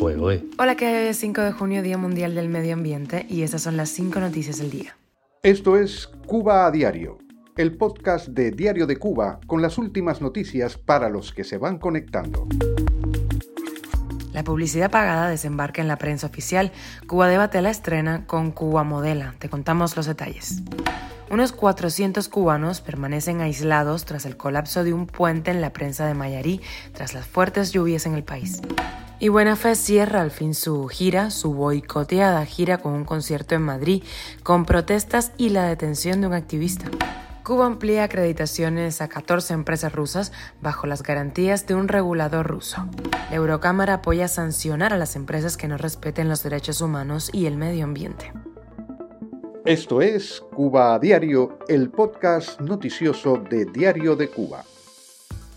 Hola, que es 5 de junio, Día Mundial del Medio Ambiente, y estas son las 5 noticias del día. Esto es Cuba a Diario, el podcast de Diario de Cuba con las últimas noticias para los que se van conectando. La publicidad pagada desembarca en la prensa oficial. Cuba Debate la estrena con Cuba Modela. Te contamos los detalles. Unos 400 cubanos permanecen aislados tras el colapso de un puente en la prensa de Mayarí tras las fuertes lluvias en el país. Y Buena Fe cierra al fin su gira, su boicoteada gira con un concierto en Madrid, con protestas y la detención de un activista. Cuba amplía acreditaciones a 14 empresas rusas bajo las garantías de un regulador ruso. La Eurocámara apoya sancionar a las empresas que no respeten los derechos humanos y el medio ambiente. Esto es Cuba a Diario, el podcast noticioso de Diario de Cuba.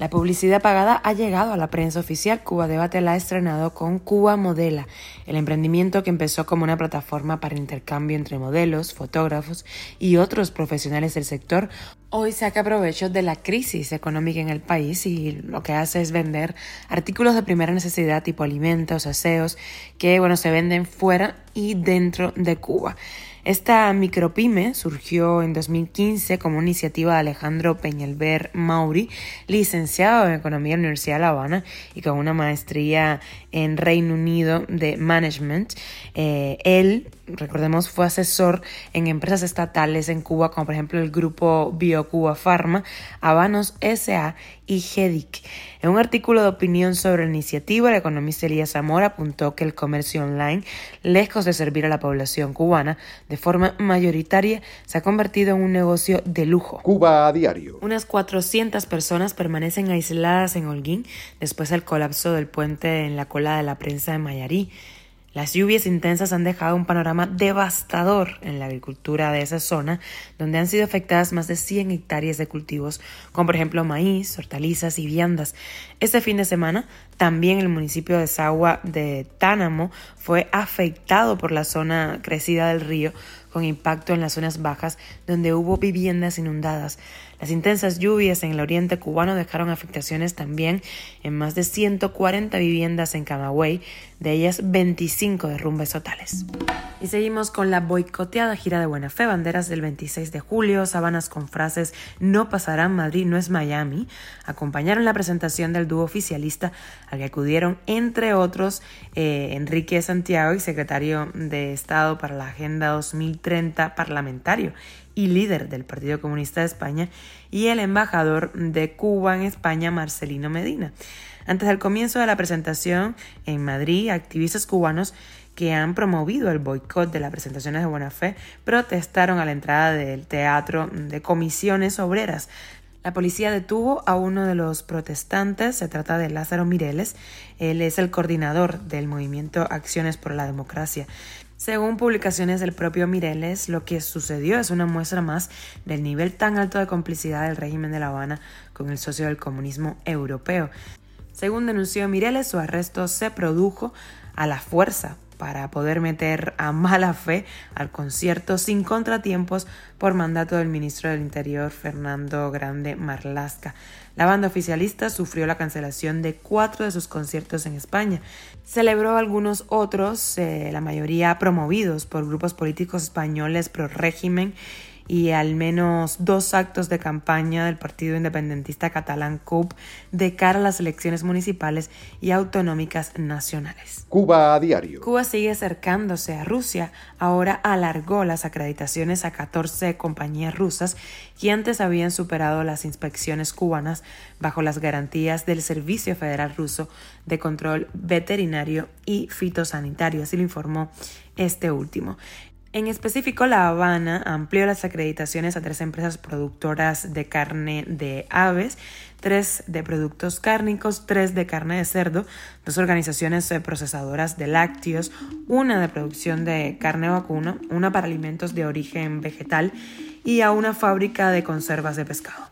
La publicidad pagada ha llegado a la prensa oficial. Cuba Debate la ha estrenado con Cuba Modela, el emprendimiento que empezó como una plataforma para intercambio entre modelos, fotógrafos y otros profesionales del sector. Hoy saca provecho de la crisis económica en el país y lo que hace es vender artículos de primera necesidad tipo alimentos, aseos, que bueno, se venden fuera y dentro de Cuba. Esta micropyme surgió en 2015 como iniciativa de Alejandro Peñalver Mauri, licenciado en Economía en la Universidad de La Habana y con una maestría en Reino Unido de Management. Eh, él, recordemos, fue asesor en empresas estatales en Cuba, como por ejemplo el grupo BioCuba Pharma, Habanos SA y GEDIC. En un artículo de opinión sobre la iniciativa, el economista Elías Zamora apuntó que el comercio online, lejos de servir a la población cubana de forma mayoritaria, se ha convertido en un negocio de lujo. Cuba a diario. Unas 400 personas permanecen aisladas en Holguín después del colapso del puente en la cola de la prensa de Mayarí. Las lluvias intensas han dejado un panorama devastador en la agricultura de esa zona, donde han sido afectadas más de 100 hectáreas de cultivos, como por ejemplo maíz, hortalizas y viandas. Este fin de semana, también el municipio de Sagua de Tánamo fue afectado por la zona crecida del río, con impacto en las zonas bajas donde hubo viviendas inundadas. Las intensas lluvias en el oriente cubano dejaron afectaciones también en más de 140 viviendas en Camagüey, de ellas 25 derrumbes totales. Y seguimos con la boicoteada gira de Buena Fe, banderas del 26 de julio, sábanas con frases no pasarán, Madrid no es Miami, acompañaron la presentación del dúo oficialista al que acudieron entre otros eh, Enrique Santiago y secretario de Estado para la Agenda 2030 parlamentario y líder del Partido Comunista de España, y el embajador de Cuba en España, Marcelino Medina. Antes del comienzo de la presentación en Madrid, activistas cubanos que han promovido el boicot de las presentaciones de Buena Fe protestaron a la entrada del Teatro de Comisiones Obreras. La policía detuvo a uno de los protestantes, se trata de Lázaro Mireles, él es el coordinador del movimiento Acciones por la Democracia. Según publicaciones del propio Mireles, lo que sucedió es una muestra más del nivel tan alto de complicidad del régimen de La Habana con el socio del comunismo europeo. Según denunció Mireles, su arresto se produjo a la fuerza para poder meter a mala fe al concierto sin contratiempos por mandato del ministro del Interior Fernando Grande Marlasca. La banda oficialista sufrió la cancelación de cuatro de sus conciertos en España. Celebró algunos otros, eh, la mayoría promovidos por grupos políticos españoles pro régimen y al menos dos actos de campaña del Partido Independentista Catalán CUP de cara a las elecciones municipales y autonómicas nacionales. Cuba a diario. Cuba sigue acercándose a Rusia. Ahora alargó las acreditaciones a 14 compañías rusas que antes habían superado las inspecciones cubanas bajo las garantías del Servicio Federal Ruso de Control Veterinario y Fitosanitario, así lo informó este último. En específico, La Habana amplió las acreditaciones a tres empresas productoras de carne de aves, tres de productos cárnicos, tres de carne de cerdo, dos organizaciones procesadoras de lácteos, una de producción de carne vacuna, una para alimentos de origen vegetal y a una fábrica de conservas de pescado.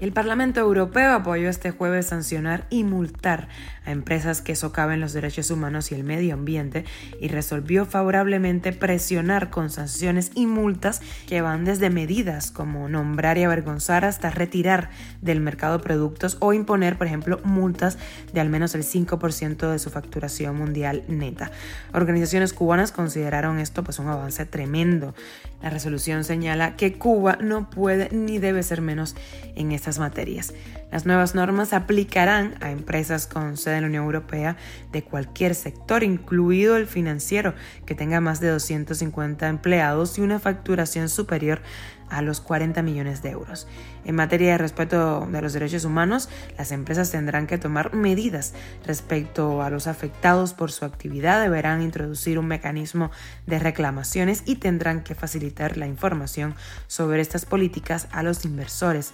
El Parlamento Europeo apoyó este jueves sancionar y multar a empresas que socaven los derechos humanos y el medio ambiente y resolvió favorablemente presionar con sanciones y multas que van desde medidas como nombrar y avergonzar hasta retirar del mercado productos o imponer, por ejemplo, multas de al menos el 5% de su facturación mundial neta. Organizaciones cubanas consideraron esto pues un avance tremendo. La resolución señala que Cuba no puede ni debe ser menos en estas materias. Las nuevas normas aplicarán a empresas con sede en la Unión Europea de cualquier sector, incluido el financiero, que tenga más de 250 empleados y una facturación superior a los 40 millones de euros. En materia de respeto de los derechos humanos, las empresas tendrán que tomar medidas respecto a los afectados por su actividad, deberán introducir un mecanismo de reclamaciones y tendrán que facilitar la información sobre estas políticas a los inversores.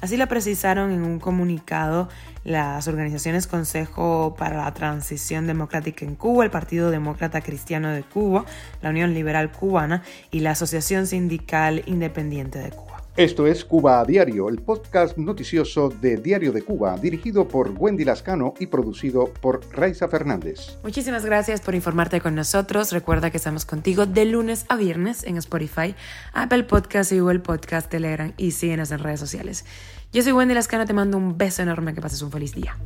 Así lo precisaron en un comunicado las organizaciones Consejo para la Transición Democrática en Cuba, el Partido Demócrata Cristiano de Cuba, la Unión Liberal Cubana y la Asociación Sindical Independiente de Cuba. Esto es Cuba a Diario, el podcast noticioso de Diario de Cuba, dirigido por Wendy Lascano y producido por Raiza Fernández. Muchísimas gracias por informarte con nosotros. Recuerda que estamos contigo de lunes a viernes en Spotify, Apple Podcast y Google Podcast, Telegram y síguenos en redes sociales. Yo soy Wendy Lascano, te mando un beso enorme, que pases un feliz día.